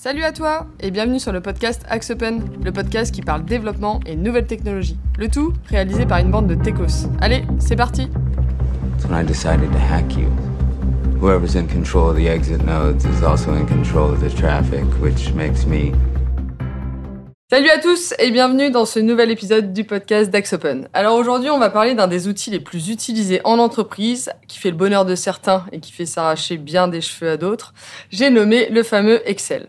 Salut à toi et bienvenue sur le podcast Axe Open, le podcast qui parle développement et nouvelles technologies. Le tout réalisé par une bande de techos. Allez, c'est parti That's when I decided to hack you. Whoever's in control of the exit nodes is also in control of the traffic, which makes me Salut à tous et bienvenue dans ce nouvel épisode du podcast d'Axe Open. Alors aujourd'hui, on va parler d'un des outils les plus utilisés en entreprise, qui fait le bonheur de certains et qui fait s'arracher bien des cheveux à d'autres. J'ai nommé le fameux Excel.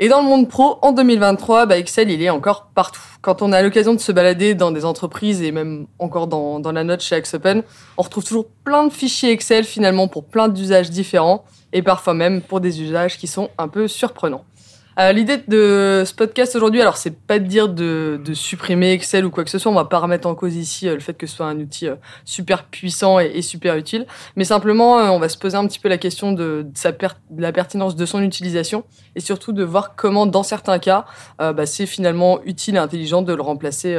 Et dans le monde pro, en 2023, bah Excel, il est encore partout. Quand on a l'occasion de se balader dans des entreprises et même encore dans, la note chez Axopen, on retrouve toujours plein de fichiers Excel finalement pour plein d'usages différents et parfois même pour des usages qui sont un peu surprenants. Euh, L'idée de ce podcast aujourd'hui, alors c'est pas de dire de, de, supprimer Excel ou quoi que ce soit, on va pas remettre en cause ici euh, le fait que ce soit un outil euh, super puissant et, super utile, mais simplement on va se poser un petit peu la question de, sa de la pertinence de son utilisation et surtout de voir comment dans certains cas bah, c'est finalement utile et intelligent de le remplacer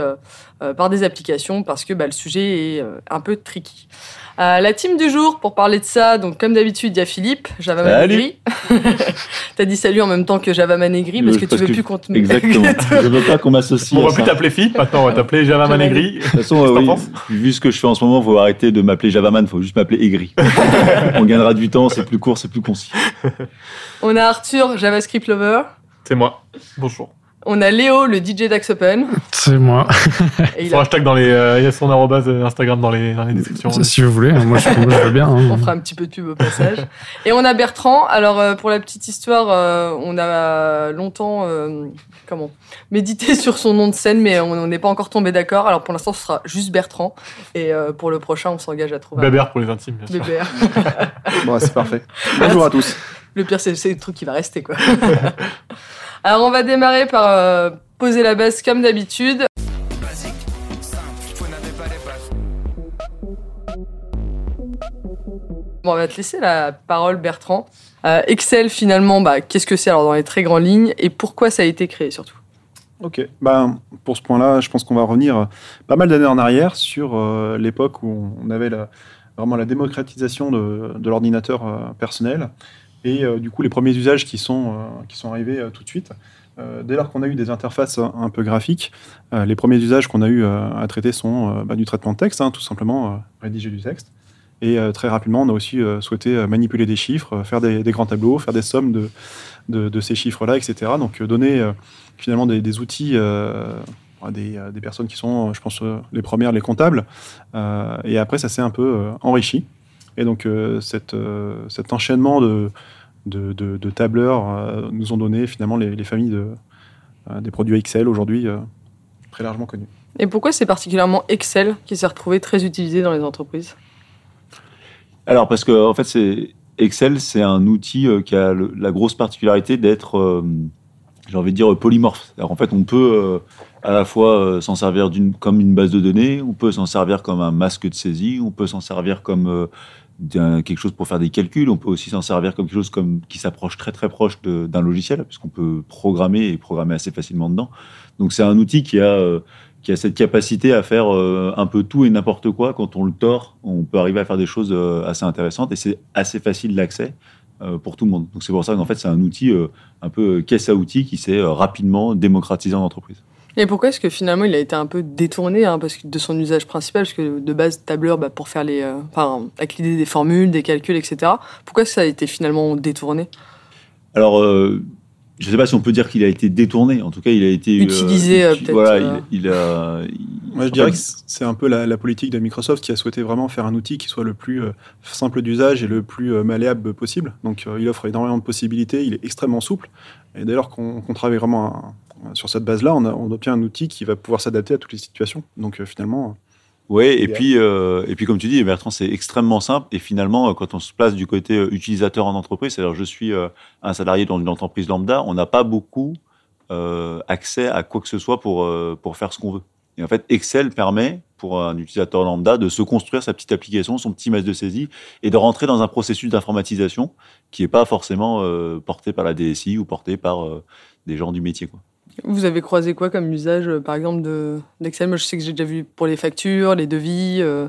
par des applications parce que bah, le sujet est un peu tricky. Euh, la team du jour, pour parler de ça, donc comme d'habitude, il y a Philippe, Java Manegri. T'as dit salut en même temps que Java Manegri parce que tu veux que plus qu'on te Exactement. je veux pas qu'on m'associe. On va plus t'appeler Philippe, maintenant on va t'appeler Java Manegri. De toute façon, euh, oui, vu ce que je fais en ce moment, faut arrêter de m'appeler Javaman, faut juste m'appeler Aigri. on gagnera du temps, c'est plus court, c'est plus concis. On a Arthur, JavaScript Lover. C'est moi. Bonjour. On a Léo, le DJ d'Axopen. C'est moi. Et il a... hashtag dans les, euh, il y a son arrobase Instagram dans les, dans les descriptions. Si vous voulez, moi je, moi, je veux bien. Hein. On fera un petit peu de pub au passage. Et on a Bertrand. Alors euh, pour la petite histoire, euh, on a longtemps, euh, comment, médité sur son nom de scène, mais on n'est pas encore tombé d'accord. Alors pour l'instant, ce sera juste Bertrand. Et euh, pour le prochain, on s'engage à trouver. Bébert pour les intimes. Bien sûr. Bébert. bon, c'est parfait. Bonjour à tous. Le pire, c'est le truc qui va rester, quoi. Alors, on va démarrer par euh, poser la base comme d'habitude. Bon, on va te laisser la parole, Bertrand. Euh, Excel, finalement, bah, qu'est-ce que c'est alors dans les très grandes lignes et pourquoi ça a été créé surtout? Ok, ben, pour ce point-là, je pense qu'on va revenir pas mal d'années en arrière sur euh, l'époque où on avait vraiment la démocratisation de, l'ordinateur euh, personnel et euh, du coup les premiers usages qui sont, euh, qui sont arrivés tout de suite. dès lors qu'on a eu des interfaces un peu graphiques, les premiers usages qu'on a eu à traiter sont bah, du traitement de texte, hein, tout simplement rédiger du texte. Et très rapidement, on a aussi souhaité manipuler des chiffres, faire des, grands tableaux, faire des sommes de, de, ces chiffres-là, etc. Donc donner finalement des, outils euh, à des, personnes qui sont, je pense, euh, les premières, les comptables. Euh, et après, ça s'est un peu euh, enrichi. Et donc, cette, cet enchaînement de, de, de, de tableurs nous ont donné finalement les, les familles de, des produits Excel aujourd'hui très largement connus. Et pourquoi c'est particulièrement Excel qui s'est retrouvé très utilisé dans les entreprises? Alors, parce que en fait, c'est Excel, c'est un outil qui a le, la grosse particularité d'être j'ai envie de dire polymorphe. Alors en fait, on peut euh, à la fois euh, s'en servir d'une comme une base de données, on peut s'en servir comme un masque de saisie, on peut s'en servir comme euh, quelque chose pour faire des calculs, on peut aussi s'en servir comme quelque chose comme qui s'approche très très proche d'un logiciel, puisqu'on peut programmer et programmer assez facilement dedans. Donc c'est un outil qui a euh, qui a cette capacité à faire euh, un peu tout et n'importe quoi. Quand on le tord, on peut arriver à faire des choses assez intéressantes et c'est assez facile d'accès pour tout le monde. Donc c'est pour ça qu'en fait c'est un outil euh, un peu caisse à outils qui s'est euh, rapidement démocratisé en entreprise. Et pourquoi est-ce que finalement il a été un peu détourné hein, parce que de son usage principal Parce que de base, tableur, bah, pour faire les. Euh, enfin, avec l'idée des formules, des calculs, etc. Pourquoi ça a été finalement détourné? Alors. Euh, je ne sais pas si on peut dire qu'il a été détourné. En tout cas, il a été utilisé. Euh, peut-être. Voilà, il, il, a. Il, Moi, je dirais que c'est un peu la, la, politique de Microsoft qui a souhaité vraiment faire un outil qui soit le plus euh, simple d'usage et le plus euh, malléable possible. Donc, euh, il offre énormément de possibilités. Il est extrêmement souple. Et dès lors qu'on qu travaille vraiment un, sur cette base-là, on, on, obtient un outil qui va pouvoir s'adapter à toutes les situations. Donc, finalement. Oui, et puis, euh, et puis comme tu dis, Bertrand, c'est extrêmement simple. Et finalement, quand on se place du côté utilisateur en entreprise, c'est-à-dire je suis un salarié dans une entreprise lambda, on n'a pas beaucoup euh, accès à quoi que ce soit pour, euh, pour faire ce qu'on veut. Et en fait, Excel permet pour un utilisateur lambda de se construire sa petite application, son petit masque de saisie, et de rentrer dans un processus d'informatisation qui n'est pas forcément euh, porté par la DSI ou porté par euh, des gens du métier. Quoi. Vous avez croisé quoi comme usage, par exemple, d'Excel? De, Moi, je sais que j'ai déjà vu pour les factures, les devis, euh,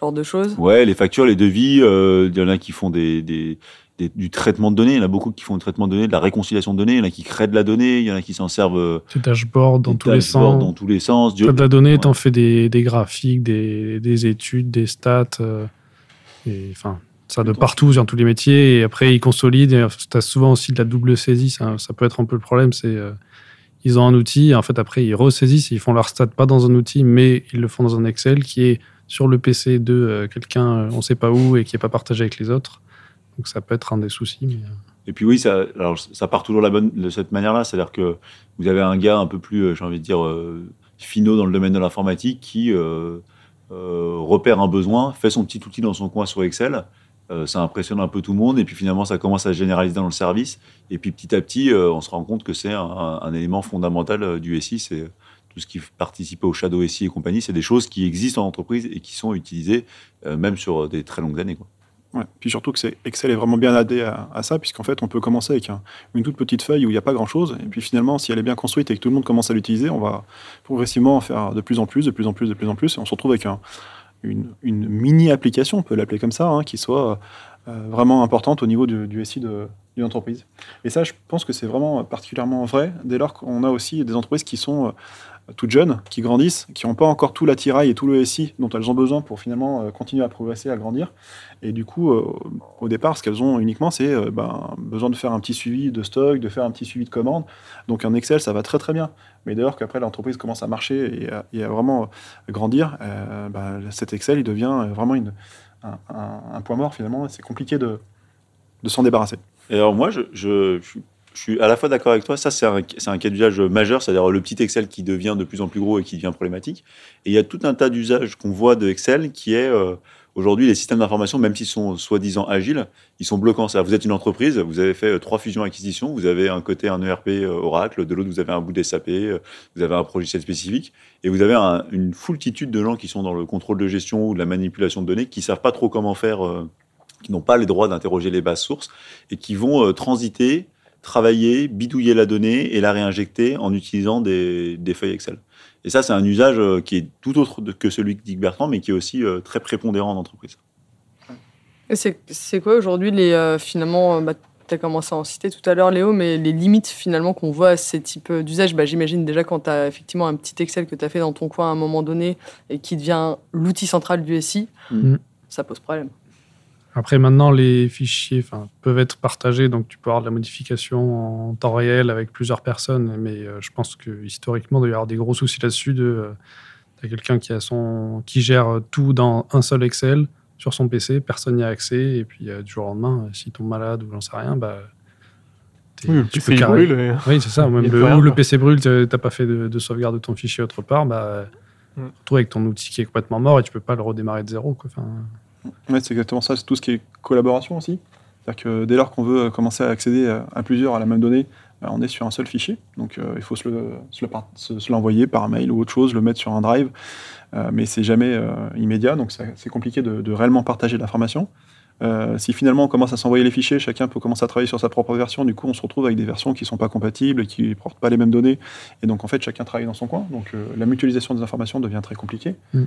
genre de choses. Ouais, les factures, les devis, il euh, y en a qui font des, des, des- du traitement de données. Il y en a beaucoup qui font du traitement de données, de la réconciliation de données. Il y en a qui créent de la donnée. Il y en a qui s'en servent euh, Des dashboards dans tous les dashboards sens. dans tous les sens. Du- T'as de la donnée, t'en Ouais. fais des, des graphiques, des, des études, des stats. euh, et enfin, ça de partout, dans tous les métiers. Et après, ils consolident. Tu as souvent aussi de la double saisie. Ça, ça peut être un peu le problème. C'est euh, ils ont un outil. En fait, après, ils ressaisissent. Ils font leur stat pas dans un outil, mais ils le font dans un Excel qui est sur le PC de euh, quelqu'un, euh, on sait pas où, et qui est pas partagé avec les autres. Donc, ça peut être un des soucis. Euh, Et puis oui, ça, part toujours la bonne, de cette manière-là. C'est-à-dire que vous avez un gars un peu plus, j'ai envie de dire, finot dans le domaine de l'informatique qui repère un besoin, fait son petit outil dans son coin sur Excel. Euh, ça impressionne un peu tout le monde. Et puis finalement, ça commence à se généraliser dans le service. Et puis petit à petit, euh, on se rend compte que c'est un, élément fondamental euh, du SI. C'est tout ce qui participe au Shadow SI et compagnie. C'est des choses qui existent en entreprise et qui sont utilisées même sur des très longues années. Quoi. Puis surtout que c'est- Excel est vraiment bien adapté à, à ça, puisqu'en fait, on peut commencer avec un- une toute petite feuille où il n'y a pas grand-chose. Et puis finalement, si elle est bien construite et que tout le monde commence à l'utiliser, on va progressivement en faire de plus en plus, de plus en plus, de plus en plus. Et on se retrouve avec un- une, mini-application, on peut l'appeler comme ça, hein, qui soit euh, vraiment importante au niveau du, SI d'une entreprise. Et ça, je pense que c'est vraiment particulièrement vrai dès lors qu'on a aussi des entreprises qui sont euh, toutes jeunes, qui grandissent, qui n'ont pas encore tout l'attirail et tout le SI dont elles ont besoin pour finalement euh, continuer à progresser, à grandir. Et du coup, au départ, ce qu'elles ont uniquement, c'est ben, besoin de faire un petit suivi de stock, de faire un petit suivi de commande. Donc un Excel, ça va très très bien. Mais dès qu'après l'entreprise commence à marcher et à, vraiment euh, grandir, euh, ben, cet Excel, il devient euh, vraiment une, un, point mort finalement. C'est compliqué de, de s'en débarrasser. Et alors moi, je, je, je je suis à la fois d'accord avec toi, ça c'est un, un cas d'usage majeur, c'est-à-dire le petit Excel qui devient de plus en plus gros et qui devient problématique. Et il y a tout un tas d'usages qu'on voit de Excel qui est euh, aujourd'hui les systèmes d'information, même s'ils sont soi-disant agiles, ils sont bloquants. Ça, vous êtes une entreprise, vous avez fait euh, trois fusions-acquisitions, vous avez un côté un ERP euh, Oracle, de l'autre vous avez un bout d'SAP, vous avez un logiciel spécifique, et vous avez un- une foultitude de gens qui sont dans le contrôle de gestion ou de la manipulation de données, qui savent pas trop comment faire, qui n'ont pas les droits d'interroger les bases sources et qui vont transiter, travailler, bidouiller la donnée et la réinjecter en utilisant des, des feuilles Excel. Et ça, c'est un usage euh, qui est tout autre que celui que dit Bertrand, mais qui est aussi euh, très prépondérant en entreprise. Et c'est quoi aujourd'hui les euh, finalement bah, tu as commencé à en citer tout à l'heure Léo mais les limites finalement qu'on voit à ces types d'usages? Bah, j'imagine déjà quand tu as effectivement un petit Excel que tu as fait dans ton coin à un moment donné et qui devient l'outil central du SI Mhm. ça pose problème. Après, maintenant, les fichiers peuvent être partagés, donc tu peux avoir de la modification en temps réel avec plusieurs personnes, mais euh, je pense que historiquement, il doit y avoir des gros soucis là-dessus. De, tu as quelqu'un qui, a son, qui gère tout dans un seul Excel sur son PC, personne n'y a accès, et puis euh, du jour au lendemain, euh, s'il tombe malade ou j'en sais rien, bah, Oui, le tu PC, peux brûle. et- Oui, c'est ça. Même le, rien, ou le quoi. PC brûle, t'as t'as pas fait de, de sauvegarde de ton fichier autre part, bah, Mm. tu retrouves avec ton outil qui est complètement mort et tu peux pas le redémarrer de zéro. Quoi. Enfin, C'est exactement ça. C'est tout ce qui est collaboration aussi. C'est-à-dire que dès lors qu'on veut commencer à accéder à, à plusieurs à la même donnée, bah, on est sur un seul fichier. Donc euh, il faut se l'envoyer par mail ou autre chose, le mettre sur un drive. Euh, mais c'est jamais euh, immédiat, donc c'est compliqué de, réellement partager l'information. Euh, si finalement on commence à s'envoyer les fichiers, chacun peut commencer à travailler sur sa propre version. Du coup, on se retrouve avec des versions qui sont pas compatibles, et qui ne portent pas les mêmes données. Et donc en fait, chacun travaille dans son coin. Donc euh, la mutualisation des informations devient très compliquée. Mm.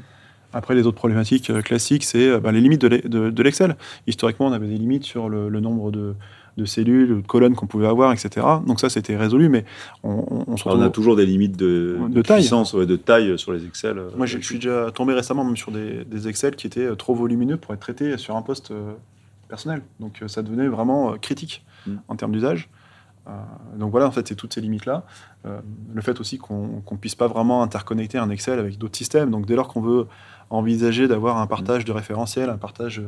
Après, les autres problématiques euh, classiques, c'est euh, bah, les limites de l'e- de de l'Excel. Historiquement, on avait des limites sur le, le nombre de, de cellules, de colonnes qu'on pouvait avoir, etc. Donc ça, c'était résolu, mais on, on- se On a toujours des limites de, De de taille. puissance, ouais, de taille sur les Excel. euh, Moi, je suis déjà tombé récemment même sur des, des Excel qui étaient euh, trop volumineux pour être traités sur un poste euh, personnel. Donc, euh, ça devenait vraiment euh, critique Mm. en termes d'usage. Euh, donc voilà, en fait, c'est toutes ces limites-là. Euh, le fait aussi qu'on qu'on puisse pas vraiment interconnecter un Excel avec d'autres systèmes. Donc, dès lors qu'on veut envisager d'avoir un partage de référentiels, un partage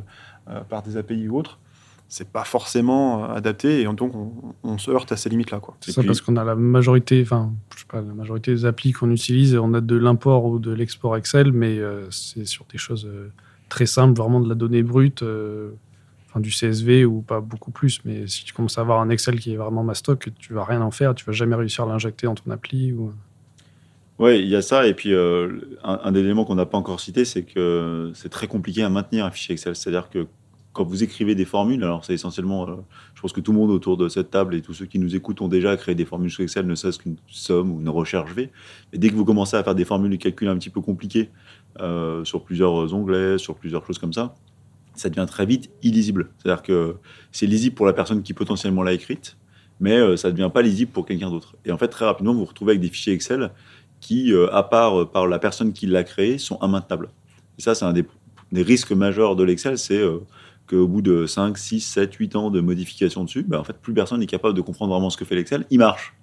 euh, par des API ou autres, c'est pas forcément euh, adapté et donc on, on se heurte à ces limites-là. Quoi. C'est ça puis- parce qu'on a la majorité, enfin, je sais pas, la majorité des applis qu'on utilise, on a de l'import ou de l'export Excel, mais euh, c'est sur des choses euh, très simples, vraiment de la donnée brute, euh, enfin du CSV ou pas beaucoup plus. Mais si tu commences à avoir un Excel qui est vraiment mastoc, tu vas rien en faire, tu vas jamais réussir à l'injecter dans ton appli. Ou... Oui, il y a ça. Et puis, euh, un, un des éléments qu'on n'a pas encore cité, c'est que c'est très compliqué à maintenir un fichier Excel. C'est-à-dire que quand vous écrivez des formules, alors c'est essentiellement, euh, je pense que tout le monde autour de cette table et tous ceux qui nous écoutent ont déjà créé des formules sous Excel, ne serait-ce qu'une somme ou une recherche V. Mais dès que vous commencez à faire des formules de calcul un petit peu compliquées euh, sur plusieurs onglets, sur plusieurs choses comme ça, ça devient très vite illisible. C'est-à-dire que c'est lisible pour la personne qui potentiellement l'a écrite, mais ça ne devient pas lisible pour quelqu'un d'autre. Et en fait, très rapidement, vous vous retrouvez avec des fichiers Excel qui, euh, à part euh, par la personne qui l'a créé, sont immaintenables. Et ça, c'est un des, risques majeurs de l'Excel, c'est euh, qu'au bout de 5, 6, 7, 8 ans de modification dessus, ben, en fait, plus personne n'est capable de comprendre vraiment ce que fait l'Excel. Il marche.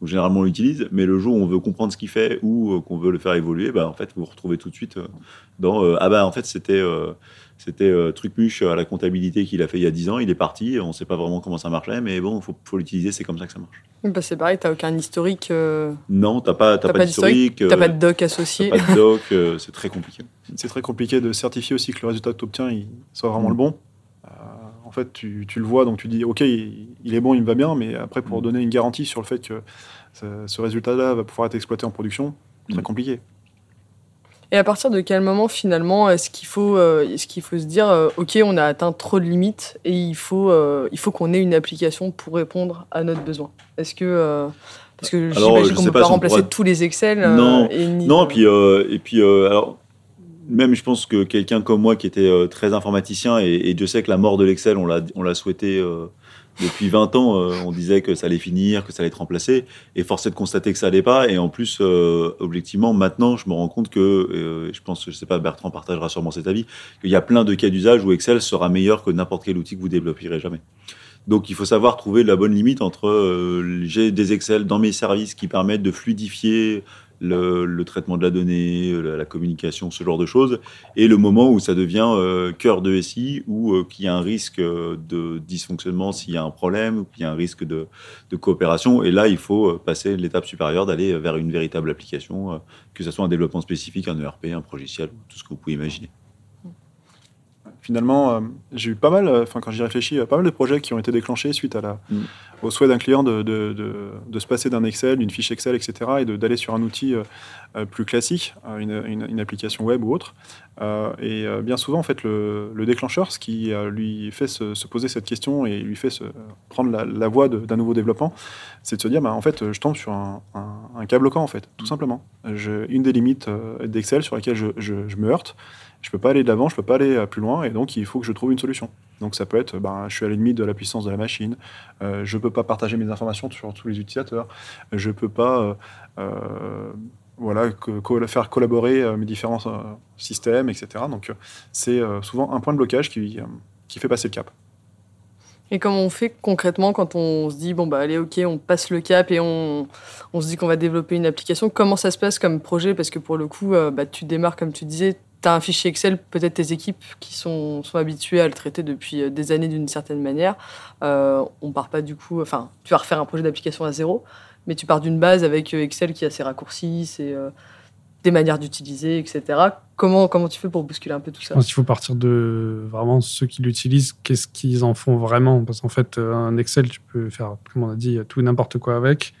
Donc, généralement, on l'utilise, mais le jour où on veut comprendre ce qu'il fait ou euh, qu'on veut le faire évoluer, ben, en fait, vous vous retrouvez tout de suite euh, dans euh, Ah ben, en fait, c'était euh, c'était euh, Trucmuche à la comptabilité qu'il a fait il y a 10 ans, il est parti, on ne sait pas vraiment comment ça marchait, mais bon, il faut, faut l'utiliser, c'est comme ça que ça marche. Bah, c'est pareil, t'as aucun historique, euh, Non, t'as pas, t'as T'as pas pas d'historique, t'as euh, pas de doc t'as associé. pas de doc, euh, c'est très compliqué. C'est très compliqué de certifier aussi que le résultat que tu obtiens il soit vraiment Mm. le bon. En fait, tu, tu le vois, donc tu dis, OK, il, il est bon, il me va bien, mais après, pour Mm. donner une garantie sur le fait que ce, ce résultat-là va pouvoir être exploité en production, très Mm. compliqué. Et à partir de quel moment finalement est-ce qu'il faut, euh, est-ce qu'il faut se dire, euh, ok, on a atteint trop de limites et il faut, euh, il faut qu'on ait une application pour répondre à notre besoin? Est-ce que euh, parce que j'imagine qu'on sais peut pas pas si on remplacer tous les Excel. euh, Non, et ni- Non, et puis, euh, et puis euh, alors, même je pense que quelqu'un comme moi qui était euh, très informaticien, et, et Dieu sait que la mort de l'Excel, on l'a, souhaité euh, depuis 20 ans, euh, on disait que ça allait finir, que ça allait être remplacé, et force est de constater que ça allait pas, et en plus, euh, objectivement, maintenant, je me rends compte que, euh, je pense, je sais pas, Bertrand partagera sûrement cet avis, qu'il y a plein de cas d'usage où Excel sera meilleur que n'importe quel outil que vous développerez jamais. Donc, il faut savoir trouver la bonne limite entre euh, j'ai des Excel dans mes services qui permettent de fluidifier le, le traitement de la donnée, la, la communication, ce genre de choses, et le moment où ça devient euh, cœur de SI, où euh, qu'il y a un risque euh, de dysfonctionnement s'il y a un problème, ou qu'il y a un risque de, de coopération, et là, il faut euh, passer l'étape supérieure d'aller vers une véritable application, euh, que ce soit un développement spécifique, un ERP, un logiciel, tout ce que vous pouvez imaginer. Finalement, euh, j'ai eu pas mal, euh, enfin quand j'y réfléchis, euh, pas mal de projets qui ont été déclenchés suite à la, Mm. au souhait d'un client de, de, de, de se passer d'un Excel, d'une fiche Excel, etc., et d'aller sur un outil euh, plus classique, une, une- une application web ou autre. Euh, et bien souvent, en fait, le, le déclencheur, ce qui lui fait se, se poser cette question et lui fait se, prendre la, la voie d'un nouveau développement, c'est de se dire, bah, en fait, je tombe sur un, un, un cas bloquant, en fait, tout simplement. Je- une des limites d'Excel sur laquelle je, je- je me heurte, je peux pas aller de l'avant, je peux pas aller plus loin, et donc il faut que je trouve une solution. Donc ça peut être, ben, je suis à limite de la puissance de la machine, euh, je peux pas partager mes informations sur tous les utilisateurs, je peux pas, euh, euh, voilà, faire collaborer euh, mes différents systèmes, etc. Donc c'est souvent un point de blocage qui, qui fait passer le cap. Et comment on fait concrètement quand on se dit, bon, bah allez, ok, on passe le cap et on, on se dit qu'on va développer une application? Comment ça se passe comme projet? Parce que pour le coup, bah, tu démarres, comme tu disais, tu as un fichier Excel, peut-être tes équipes qui sont, sont habituées à le traiter depuis euh, des années d'une certaine manière. Euh, on part pas du coup, enfin, tu vas refaire un projet d'application à zéro, mais tu pars d'une base avec euh, Excel qui a ses raccourcis, ses, euh, des manières d'utiliser, etc. Comment, comment tu fais pour bousculer un peu tout Je ça? Pense qu'il faut partir de vraiment ceux qui l'utilisent, qu'est-ce qu'ils en font vraiment? Parce qu'en fait, un Excel, tu peux faire, comme on a dit, tout n'importe quoi avec.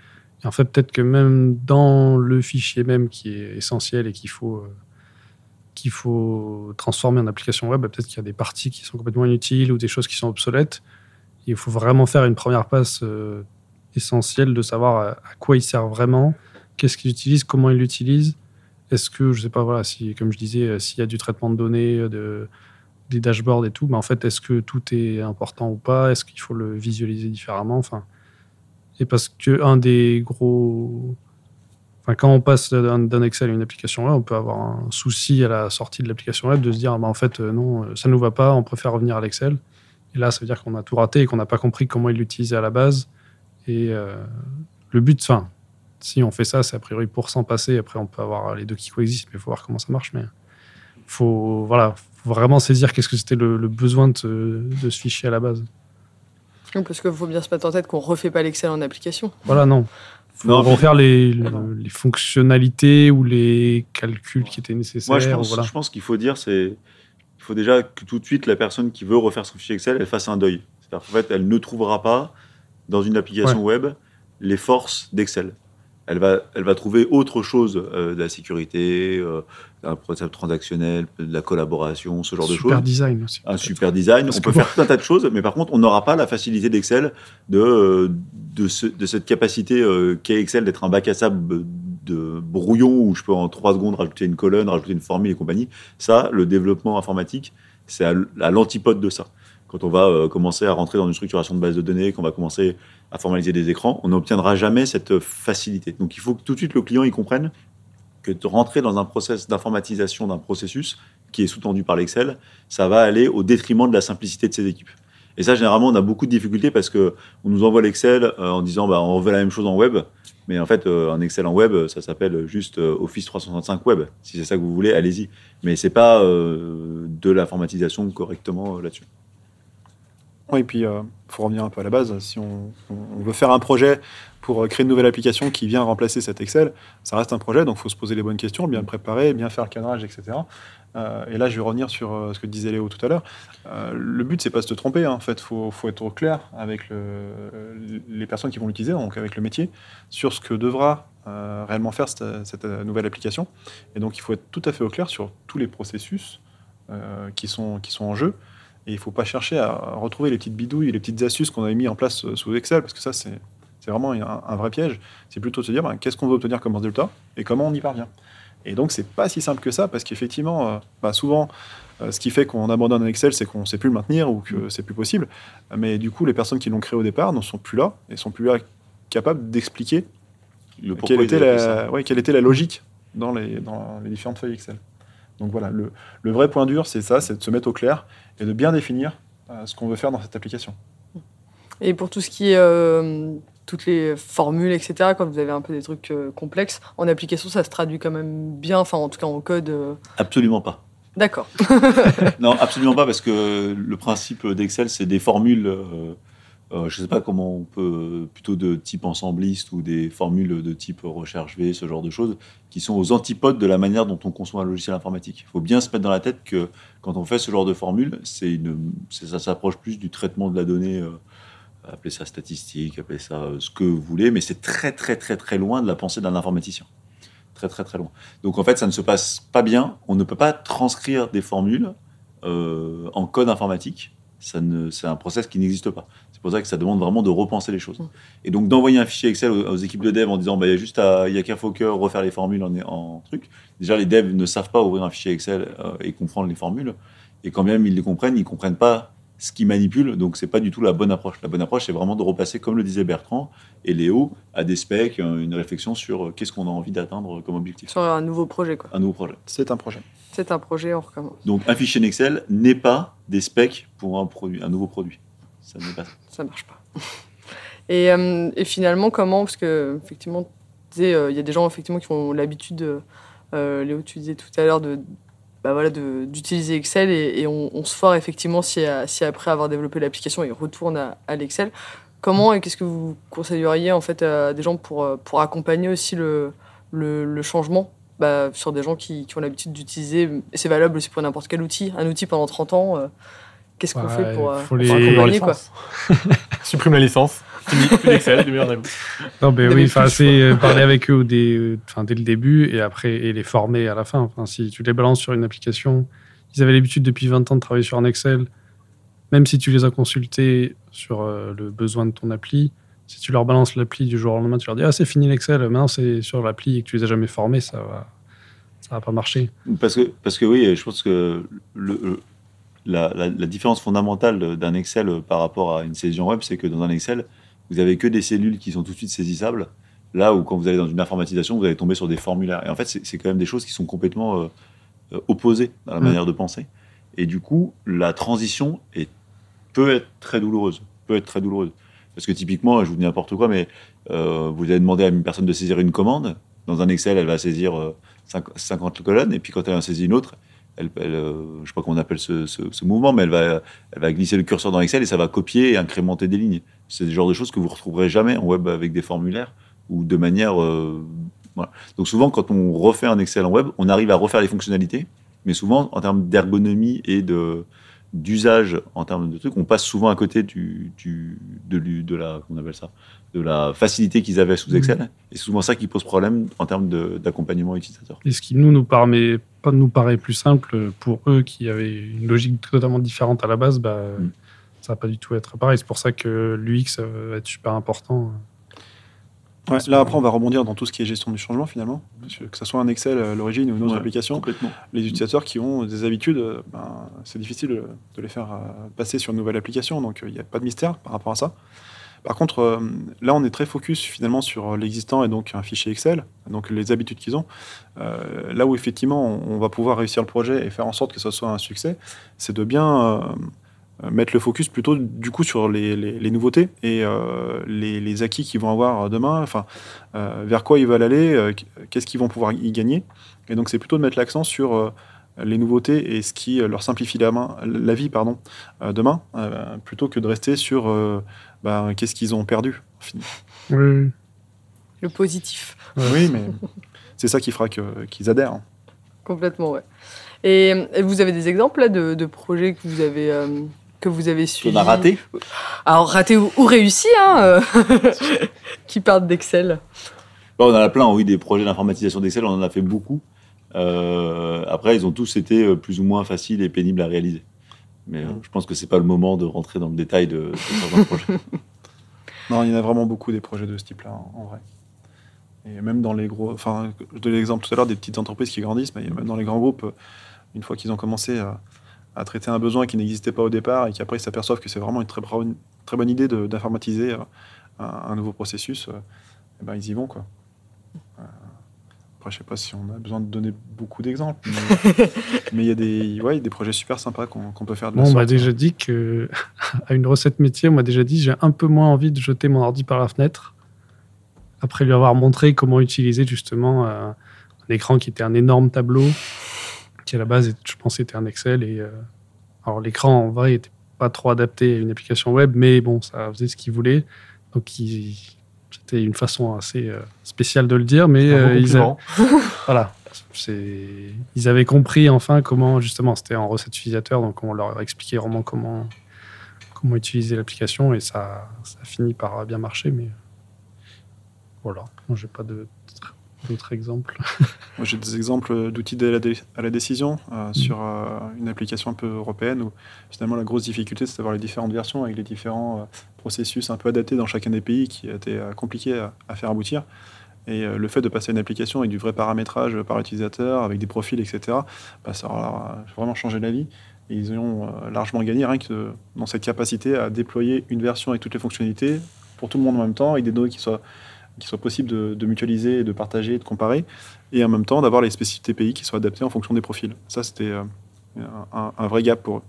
Et en fait, peut-être que même dans le fichier même qui est essentiel et qu'il faut, qu'il faut transformer en application web, bah, peut-être qu'il y a des parties qui sont complètement inutiles ou des choses qui sont obsolètes. Il faut vraiment faire une première passe euh, essentielle de savoir à, à quoi il sert vraiment, qu'est-ce qu'il utilise, comment il l'utilise. Est-ce que, je sais pas, voilà, si, comme je disais, euh, s'il y a du traitement de données, euh, de, des dashboards et tout, mais en fait, est-ce que tout est important ou pas? Est-ce qu'il faut le visualiser différemment? Enfin, et parce que un des gros, enfin, quand on passe d'un Excel à une application web, on peut avoir un souci à la sortie de l'application web de se dire, ah bah, en fait, euh, non, euh, ça nous va pas, on préfère revenir à l'Excel. Et là, ça veut dire qu'on a tout raté et qu'on n'a pas compris comment il l'utilisait à la base. Et euh, le but, enfin, si on fait ça, c'est a priori pour s'en passer. Après, on peut avoir les deux qui coexistent, mais il faut voir comment ça marche. Mais faut, voilà, faut vraiment saisir qu'est-ce que c'était le, le besoin de, ce- de ce fichier à la base. Parce qu'il faut bien se mettre en tête qu'on refait pas l'Excel en application. Voilà, non. Faut Non, refaire les, le- non. les fonctionnalités ou les calculs qui étaient nécessaires. Moi, je pense, voilà. je pense qu'il faut dire, c'est, il faut déjà que tout de suite la personne qui veut refaire son fichier Excel, elle fasse un deuil. C'est-à-dire qu'en fait, elle ne trouvera pas dans une application web les forces d'Excel. Elle va, elle va trouver autre chose, euh, de la sécurité, euh, un process transactionnel, de la collaboration, ce genre de Super choses. design aussi. un super design. Parce on peut bon. faire tout un tas de choses, mais par contre, on n'aura pas la facilité d'Excel de, euh, de, ce- de cette capacité qu'est Excel d'être un bac à sable de brouillon où je peux en trois secondes rajouter une colonne, rajouter une formule et compagnie. Ça, le développement informatique, c'est à, l'antipode de ça. Quand on va commencer à rentrer dans une structuration de base de données, qu'on va commencer à formaliser des écrans, on n'obtiendra jamais cette facilité. Donc il faut que tout de suite le client y comprenne que de rentrer dans un process d'informatisation d'un processus qui est sous-tendu par l'Excel, ça va aller au détriment de la simplicité de ses équipes. Et ça, généralement, on a beaucoup de difficultés parce que on nous envoie l'Excel euh, en disant bah, on veut la même chose en web. Mais en fait, euh, un Excel en web, ça s'appelle juste euh, Office 365 Web. Si c'est ça que vous voulez, allez-y. Mais c'est pas de l'informatisation correctement là-dessus. Et puis il faut revenir un peu à la base. Si on, veut faire un projet pour euh, créer une nouvelle application qui vient remplacer cet Excel, ça reste un projet, donc il faut se poser les bonnes questions, bien préparer, bien faire le cadrage, etc. Euh, et là, je vais revenir sur euh, ce que disait Léo tout à l'heure. Euh, le but, c'est pas de se tromper. hein. En fait, faut, faut être au clair avec le- les personnes qui vont l'utiliser, donc avec le métier, sur ce que devra euh, réellement faire cette, euh, nouvelle application. Et donc, il faut être tout à fait au clair sur tous les processus euh, qui sont en jeu. Et il ne faut pas chercher à retrouver les petites bidouilles, les petites astuces qu'on avait mis en place euh, sous Excel, parce que ça, c'est vraiment un, un vrai piège. C'est plutôt de se dire ben, qu'est-ce qu'on veut obtenir comme résultat et comment on y parvient. Et donc, c'est pas si simple que ça, parce qu'effectivement, euh, bah, souvent, euh, ce qui fait qu'on abandonne un Excel, c'est qu'on ne sait plus le maintenir ou que c'est plus possible. Mais du coup, les personnes qui l'ont créé au départ ne sont plus là et sont plus là capables d'expliquer quelle était, la, ouais, quelle était la logique dans les, dans les différentes feuilles Excel. Donc voilà, le, le vrai point dur, c'est ça, c'est de se mettre au clair et de bien définir euh, ce qu'on veut faire dans cette application. Et pour tout ce qui est euh, toutes les formules, etc., quand vous avez un peu des trucs euh, complexes, en application, ça se traduit quand même bien, enfin en tout cas en code. euh, Absolument pas. D'accord. Non, absolument pas, parce que le principe d'Excel, c'est des formules, euh, je ne sais pas comment on peut, plutôt de type ensembliste ou des formules de type recherche V, ce genre de choses, qui sont aux antipodes de la manière dont on conçoit un logiciel informatique. Il faut bien se mettre dans la tête que quand on fait ce genre de formule, ça s'approche plus du traitement de la donnée, euh, appelez ça statistique, appelez ça euh, ce que vous voulez, mais c'est très très très très loin de la pensée d'un informaticien. Très très très loin. Donc en fait, ça ne se passe pas bien. On ne peut pas transcrire des formules en code informatique. Ça ne, c'est un process qui n'existe pas. C'est pour ça que ça demande vraiment de repenser les choses. Et donc d'envoyer un fichier Excel aux, aux équipes de dev en disant bah, il y a juste à, il y a qu'à Fokker refaire les formules en, en truc. Déjà les devs ne savent pas ouvrir un fichier Excel euh, et comprendre les formules. Et quand même ils les comprennent, ils comprennent pas ce qu'ils manipulent. Donc c'est pas du tout la bonne approche. La bonne approche c'est vraiment de repasser comme le disait Bertrand et Léo à des specs, euh, une réflexion sur euh, qu'est-ce qu'on a envie d'atteindre comme objectif. Sur un nouveau projet, quoi. Un nouveau projet. C'est un projet. C'est un projet, on recommence. Donc un fichier Excel n'est pas des specs pour un produit, un nouveau produit. Ça n'est pas ça. Marche pas. Et, euh, et finalement, comment Parce que, effectivement, euh, il y a des gens effectivement, qui ont l'habitude, de- euh, Léo, tu disais tout à l'heure, de bah voilà, d'utiliser Excel et, et on, on se foire effectivement si, si après avoir développé l'application, ils retournent à, à l'Excel. Comment et qu'est-ce que vous conseilleriez en fait à des gens pour, pour accompagner aussi le, le, le changement? Bah, sur des gens qui, qui ont l'habitude d'utiliser, et c'est valable aussi pour n'importe quel outil, un outil pendant 30 ans, euh, qu'est-ce qu'on Ouais, fait pour, euh, faut pour les- accompagner quoi Supprime la licence. Plus d'Excel, démerdez-vous. Non, mais oui, c'est euh, parler avec eux euh, enfin, dès le début et après et les former à la fin. Enfin, si tu les balances sur une application, ils avaient l'habitude depuis 20 ans de travailler sur un Excel. Même si tu les as consultés sur euh, le besoin de ton appli, si tu leur balances l'appli du jour au lendemain, tu leur dis ah c'est fini l'Excel, maintenant c'est sur l'appli et que tu les as jamais formés, ça va, ça va pas marcher. Parce que, parce que oui, je pense que le, la, la- la différence fondamentale d'un Excel par rapport à une saisie en web, c'est que dans un Excel, vous avez que des cellules qui sont tout de suite saisissables. Là où quand vous allez dans une informatisation, vous allez tomber sur des formulaires. Et en fait, c'est quand même des choses qui sont complètement euh, euh, opposées dans la Mm. manière de penser. Et du coup, la transition est, peut être très douloureuse. Peut être très douloureuse. Parce que typiquement, je vous dis n'importe quoi, mais euh, vous allez demander à une personne de saisir une commande. Dans un Excel, elle va saisir euh, 50 50 colonnes. Et puis quand elle en saisit une autre, euh, je sais pas comment on appelle ce, mouvement, mais elle va, glisser le curseur dans Excel et ça va copier et incrémenter des lignes. C'est le genre de choses que vous retrouverez jamais en web avec des formulaires ou de manière. euh. Donc souvent, quand on refait un Excel en web, on arrive à refaire les fonctionnalités, mais souvent en termes d'ergonomie et de d'usage en termes de trucs, on passe souvent à côté du, du de, de la on appelle ça, de la facilité qu'ils avaient sous Excel. Et c'est souvent ça qui pose problème en termes d'accompagnement utilisateur. Et ce qui nous nous paraît pas nous paraît plus simple pour eux qui avaient une logique totalement différente à la base, bah, Mm. ça va pas du tout être pareil. C'est pour ça que l'UX va être super important. Ouais, là, après, on va rebondir dans tout ce qui est gestion du changement, finalement. Parce que, que ce soit un Excel à l'origine ou une autre Ouais, application, les utilisateurs qui ont des habitudes, euh, ben, c'est difficile de, les faire euh, passer sur une nouvelle application. Donc, euh, il n'y a pas de mystère par rapport à ça. Par contre, euh, là, on est très focus finalement sur l'existant et donc un fichier Excel, donc les habitudes qu'ils ont. Euh, là où effectivement, on, on va pouvoir réussir le projet et faire en sorte que ce soit un succès, c'est de bien euh, mettre le focus plutôt du coup sur les, les- les nouveautés et euh, les, les acquis qu'ils vont avoir demain, enfin euh, vers quoi ils veulent aller, euh, qu'est-ce qu'ils vont pouvoir y gagner. Et donc c'est plutôt de mettre l'accent sur euh, les nouveautés et ce qui euh, leur simplifie la, main, la vie pardon, euh, demain, euh, plutôt que de rester sur euh, ben, qu'est-ce qu'ils ont perdu. Oui. Le positif. Oui, mais c'est ça qui fera que- qu'ils adhèrent. Complètement, ouais. Et, et vous avez des exemples là, de, de projets que vous avez, euh, que vous avez suivis On a raté Alors, raté ou, ou réussi, hein, euh, qui partent d'Excel. Bah, on en a plein, oui, des projets d'informatisation d'Excel, on en a fait beaucoup. Euh, après, ils ont tous été euh, plus ou moins faciles et pénibles à réaliser. Mais euh, je pense que c'est pas le moment de rentrer dans le détail de, de certains projets. Non, il y en a vraiment beaucoup des projets de ce type-là, en, en vrai. Et même dans les gros. Enfin, je donnais l'exemple tout à l'heure des petites entreprises qui grandissent, mais même dans les grands groupes, une fois qu'ils ont commencé à, à traiter un besoin qui n'existait pas au départ et qu'après ils s'aperçoivent que c'est vraiment une très, bonne- très bonne idée de- d'informatiser euh, un, un nouveau processus, euh, eh ben, ils y vont, quoi. Euh, Après, je sais pas si on a besoin de donner beaucoup d'exemples, mais il y a des, ouais, il y a des projets super sympas qu'on qu'on peut faire de la Bon, on m'a sorte. déjà dit que, à une recette métier, on m'a déjà dit j'ai un peu moins envie de jeter mon ordi par la fenêtre. Après lui avoir montré comment utiliser justement euh, un écran qui était un énorme tableau, qui à la base, je pense, était un Excel. Et, euh, alors l'écran, en vrai, n'était pas trop adapté à une application web, mais bon, ça faisait ce qu'il voulait. Donc c'était une façon assez euh, spéciale de le dire, mais Un euh, ils, a- compliment. voilà. C'est... Ils avaient compris enfin comment, justement, c'était en recette utilisateur, donc on leur a expliqué vraiment comment, comment utiliser l'application et ça, ça a fini par bien marcher. Mais voilà, j'ai pas de, d'autres exemples. Moi, j'ai des exemples d'outils d'aide à, la dé- à la décision euh, sur euh, une application un peu européenne où finalement la grosse difficulté c'est d'avoir les différentes versions avec les différents euh, processus un peu adaptés dans chacun des pays qui était euh, compliqué à, à faire aboutir. Et le fait de passer à une application avec du vrai paramétrage par utilisateur, avec des profils, etc., bah, ça a vraiment changé la vie. Et ils ont largement gagné rien que dans cette capacité à déployer une version avec toutes les fonctionnalités pour tout le monde en même temps, avec des données qui soient, qui soient possibles de, de mutualiser, de partager, de comparer et en même temps d'avoir les spécificités pays qui soient adaptées en fonction des profils. Ça, c'était euh, un, un vrai gap pour eux.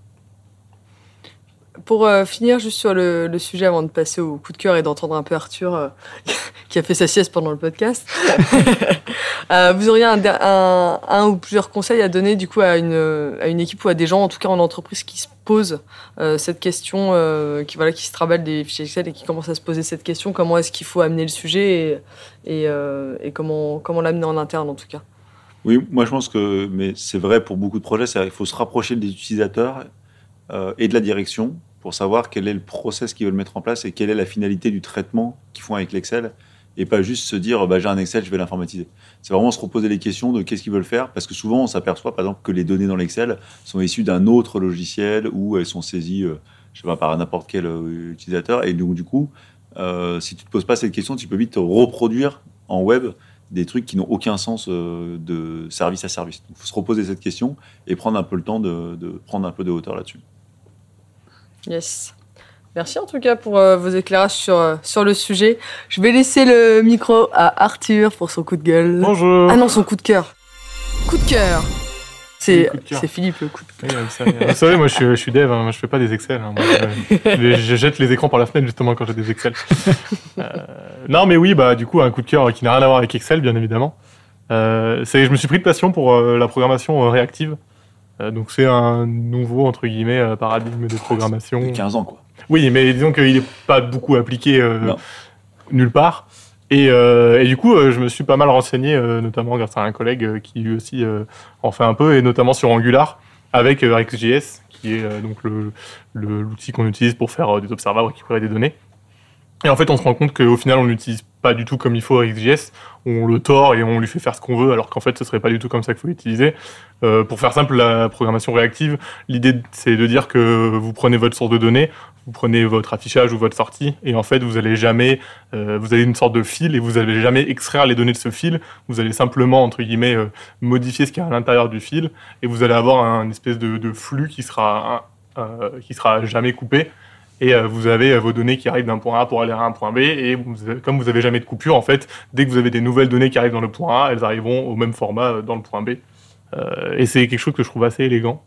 Pour euh, finir juste sur le, le sujet avant de passer au coup de cœur et d'entendre un peu Arthur euh, qui a fait sa sieste pendant le podcast, euh, vous auriez un, der- un- un ou plusieurs conseils à donner du coup à une, à une équipe ou à des gens en tout cas en entreprise qui se posent euh, cette question, euh, qui voilà qui se travaillent des fichiers Excel et qui commencent à se poser cette question comment est-ce qu'il faut amener le sujet et, et, euh, et comment comment l'amener en interne en tout cas? Oui, moi je pense que, mais c'est vrai pour beaucoup de projets, c'est il faut se rapprocher des utilisateurs et de la direction pour savoir quel est le process qu'ils veulent mettre en place et quelle est la finalité du traitement qu'ils font avec l'Excel et pas juste se dire bah, j'ai un Excel, je vais l'informatiser. C'est vraiment se reposer les questions de qu'est-ce qu'ils veulent faire parce que souvent on s'aperçoit par exemple que les données dans l'Excel sont issues d'un autre logiciel ou elles sont saisies euh, par n'importe quel euh, utilisateur et donc du coup euh, si tu te poses pas cette question tu peux vite te reproduire en web des trucs qui n'ont aucun sens euh, de service à service. Il faut se reposer cette question et prendre un peu le temps de prendre un peu de hauteur là-dessus. Yes. Merci en tout cas pour euh, vos éclairages sur, euh, sur le sujet. Je vais laisser le micro à Arthur pour son coup de gueule. Bonjour. Ah non, son coup de cœur. Coup de cœur. C'est Oui, cœur. Philippe le coup de Oui, vous, savez, vous savez, moi je suis, je suis dev, hein, moi je fais pas des Excel. hein, moi, je, je jette les écrans par la fenêtre justement quand j'ai des Excel. Euh, non, mais oui, bah du coup un coup de cœur qui n'a rien à voir avec Excel, bien évidemment. Je me suis pris de passion pour la programmation réactive. Euh, donc c'est un nouveau entre guillemets euh, paradigme de programmation. A 15 ans, quoi. Oui, mais disons qu'il n'est pas beaucoup appliqué euh, nulle part. Et, euh, et du coup, euh, je me suis pas mal renseigné, euh, notamment grâce à un collègue qui lui aussi en fait un peu, et notamment sur Angular, avec RxJS, qui est donc le- le- l'outil qu'on utilise pour faire des observables, récupérer des données. Et en fait, on se rend compte qu'au final, on l'utilise pas du tout comme il faut avec XJS. On le tord et on lui fait faire ce qu'on veut, alors qu'en fait, ce serait pas du tout comme ça qu'il faut l'utiliser. Euh, pour faire simple, la programmation réactive, l'idée, c'est de dire que vous prenez votre source de données, vous prenez votre affichage ou votre sortie, et en fait, vous allez jamais, euh, vous avez une sorte de fil et vous allez jamais extraire les données de ce fil. Vous allez simplement, entre guillemets, euh, modifier ce qu'il y a à l'intérieur du fil, et vous allez avoir un espèce de, de flux qui sera, qui sera jamais coupé. Et euh, vous avez euh, vos données qui arrivent d'un point A pour aller à un point B. Et vous comme vous avez jamais de coupure, en fait, dès que vous avez des nouvelles données qui arrivent dans le point A, elles arriveront au même format euh, dans le point B. Et c'est quelque chose que je trouve assez élégant,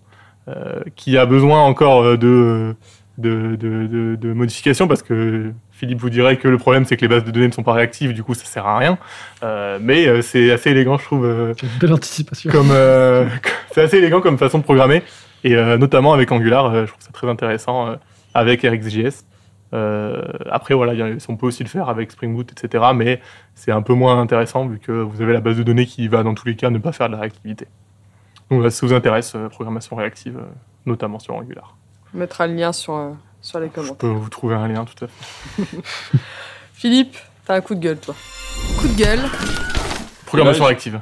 qui a besoin encore de, de, de, de, de modifications parce que Philippe vous dirait que le problème c'est que les bases de données ne sont pas réactives, du coup ça sert à rien. Euh, mais c'est assez élégant, je trouve. euh, Une belle anticipation. comme euh, c'est assez élégant comme façon de programmer et notamment avec Angular je trouve ça très intéressant avec RxJS Euh, après voilà on peut aussi le faire avec Spring Boot etc mais c'est un peu moins intéressant vu que vous avez la base de données qui va dans tous les cas ne pas faire de la réactivité donc voilà, si ça vous intéresse euh, programmation réactive euh, notamment sur Angular On mettra le lien sur, euh, sur les je commentaires. peux vous trouver un lien tout à fait Philippe, t'as un coup de gueule, toi. Coup de gueule. Programmation Ouais, réactive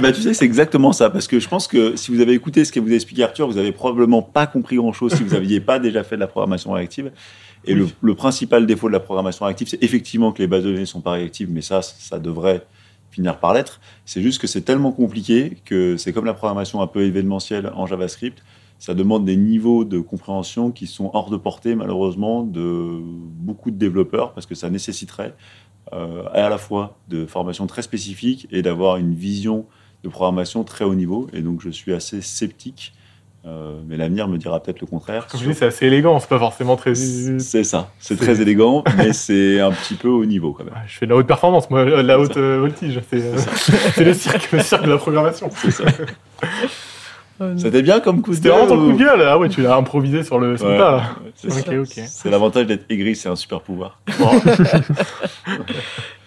bah, tu sais, c'est exactement ça. Parce que je pense que si vous avez écouté ce que vous a expliqué Arthur, vous avez probablement pas compris grand-chose si vous n'aviez pas déjà fait de la programmation réactive. Et le, le principal défaut de la programmation réactive, c'est effectivement que les bases de données ne sont pas réactives, mais ça, ça devrait finir par l'être. C'est juste que c'est tellement compliqué que c'est comme la programmation un peu événementielle en JavaScript. Ça demande des niveaux de compréhension qui sont hors de portée, malheureusement, de beaucoup de développeurs, parce que ça nécessiterait à la fois de formation très spécifique et d'avoir une vision de programmation très haut niveau. Et donc, je suis assez sceptique, euh, mais l'avenir me dira peut-être le contraire. comme je dis c'est assez élégant c'est pas forcément très C'est ça, c'est très élégant, mais c'est un petit peu haut niveau quand même. Ouais, je fais de la haute performance moi euh, de la haute euh, voltige c'est euh, c'est le cirque le cirque de la programmation C'est ça. C'était bien comme coup de C'était vraiment ton gueule coup ou- de gueule. Ah ouais, tu l'as improvisé sur le, Ouais, tas. c'est ça. Ok, ok. C'est l'avantage d'être aigri, c'est un super pouvoir.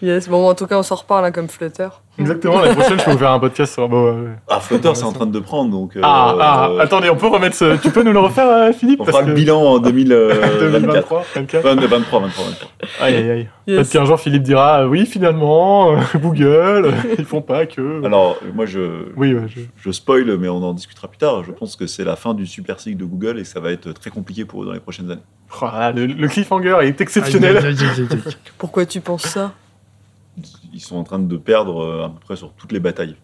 Yes, bon, en tout cas, on s'en reparle hein, comme Flutter. exactement, l'année prochaine, je peux vous faire un podcast sur. Bon, euh, Ah, Flutter, c'est en train de prendre, donc. euh, Ah, ah, euh, attendez, on peut remettre ce. Tu peux nous le refaire, euh, Philippe on parce fera le que- bilan en 2024. 2023, 24. 23, 23, 23. Aïe, aïe, aïe. Yes. Peut-être qu'un jour, Philippe dira euh, Oui, finalement, euh, Google, euh, ils font pas que. Alors, moi, je, Oui, ouais, je. je spoil, mais on en discutera plus tard. Je pense que c'est la fin du super cycle de Google et que ça va être très compliqué pour eux dans les prochaines années. Oh, là, le, le cliffhanger est exceptionnel. Aïe, aïe, aïe, aïe, aïe. Pourquoi tu penses ça? Ils sont en train de perdre euh, à peu près sur toutes les batailles.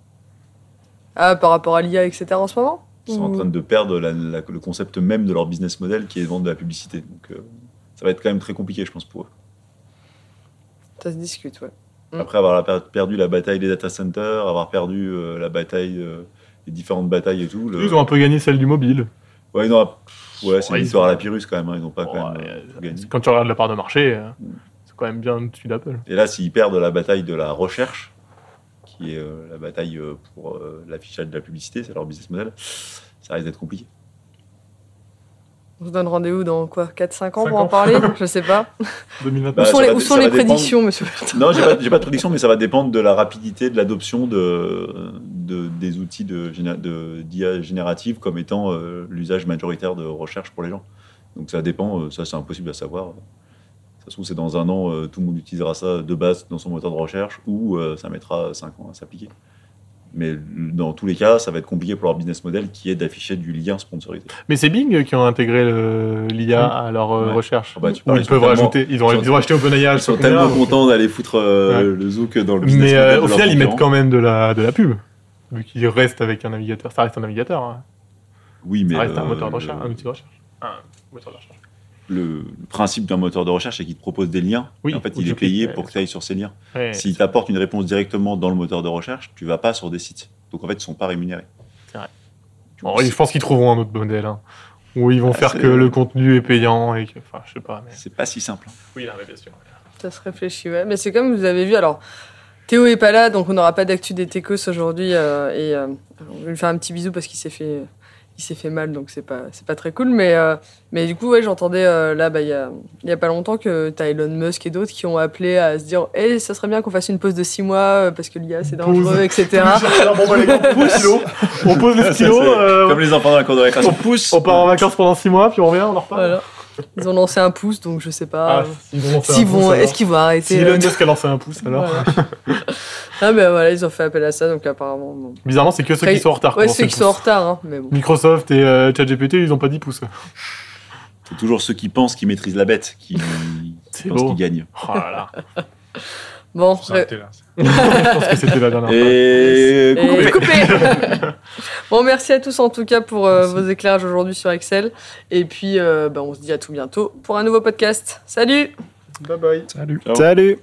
Ah, par rapport à l'IA, etc. en ce moment Ils sont en Ou- train de perdre la- la- le concept même de leur business model qui est de vendre de la publicité. Donc, euh, ça va être quand même très compliqué, je pense, pour eux. Ça se discute, ouais. Mm. Après avoir perdu la bataille des data centers, avoir perdu euh, la bataille, euh, les différentes batailles et tout. le- Ils ont un peu gagné celle du mobile. Ouais, non, ouais, c'est Ouais, une histoire à la Pyrrhus quand même. hein, Ils n'ont pas quand Ouais, même. Quand tu regardes la part de marché. C'est quand même bien au-dessus d'Apple. Et là, s'ils perdent la bataille de la recherche, qui est euh, la bataille euh, pour euh, l'affichage de la publicité, c'est leur business model, ça risque d'être compliqué. On se donne rendez-vous dans quoi 4-5 ans pour en parler Je sais pas. 2029. Bah, où sont les, va- où ça sont va les dépendre. prédictions, monsieur Non, j'ai pas, pas de prédiction, mais ça va dépendre de la rapidité de l'adoption de, de- des outils de, géné- de- d'IA générative comme étant euh, l'usage majoritaire de recherche pour les gens. Donc ça dépend, ça c'est impossible à savoir. Ça se trouve, c'est dans un an, euh, tout le monde utilisera ça de base dans son moteur de recherche ou euh, ça mettra 5 ans à s'appliquer. Mais dans tous les cas, ça va être compliqué pour leur business model qui est d'afficher du lien sponsorisé. Mais c'est Bing qui ont intégré l'IA à leur euh, Ouais. recherche. Ah bah, ils peuvent rajouter. Ils ont, ils ont acheté OpenAI. Ils sont tellement contents d'aller foutre euh, le zouk dans le business Mais model euh, au final, ils mettent quand même de la, de la pub. Vu qu'ils restent avec un navigateur. Ça reste un navigateur. hein. Oui, mais Ça reste un moteur de recherche. Un outil de recherche. Un moteur de recherche. Le, principe d'un moteur de recherche, c'est qu'il te propose des liens. Oui, Et en fait, il est payé pour que tu ailles sur ces liens. Ouais, S'il t'apporte une réponse directement dans le moteur de recherche, tu vas pas sur des sites. Donc en fait, ils sont pas rémunérés. C'est vrai. Bon, je pense qu'ils trouveront un autre modèle. hein, où ils vont Ah, faire que le contenu est payant et que. Enfin, je sais pas. Mais... C'est pas si simple. hein. Oui, non, mais bien sûr. Ça se réfléchit, ouais. Mais c'est comme vous avez vu, alors, Théo est pas là, donc on n'aura pas d'actu des techos aujourd'hui. euh, et euh, on va lui faire un petit bisou parce qu'il s'est fait, il s'est fait mal, donc c'est pas, c'est pas très cool. Mais, euh, mais du coup, ouais, j'entendais euh, là, bah, il y a, il y a pas longtemps que t'as Elon Musk et d'autres qui ont appelé à se dire, eh, ça serait bien qu'on fasse une pause de six mois euh, parce que l'IA c'est Pause. dangereux, etc. Alors, bon, bah, les gars, on pose le stylo. On pose le Ça, stylo. c'est euh, Comme les enfants dans la cour de récréation. On pousse. On part en vacances pendant 6 mois, puis on revient, on en reparle. Voilà. Ils ont lancé un pouce, donc je sais pas. Ah, ils vont lancer un est-ce qu'ils vont arrêter Si euh, Elon Musk a lancé un pouce, alors. voilà. Ah ben voilà, ils ont fait appel à ça, donc apparemment. bon. Bizarrement, c'est que ceux Après, qui sont en retard. Ouais, qui ceux qui sont en retard, hein, mais bon. Microsoft et euh, ChatGPT, ils ont pas 10 pouces. C'est toujours ceux qui pensent qu'ils maîtrisent la bête qui C'est pensent qu'ils gagnent. Oh là là. Bon, là. Je pense que c'était la dernière fois. Et Et coupé. bon, merci à tous en tout cas pour euh, vos éclairages aujourd'hui sur Excel. Et puis, euh, ben, on se dit à tout bientôt pour un nouveau podcast. Salut Bye bye. Salut. Ciao. Salut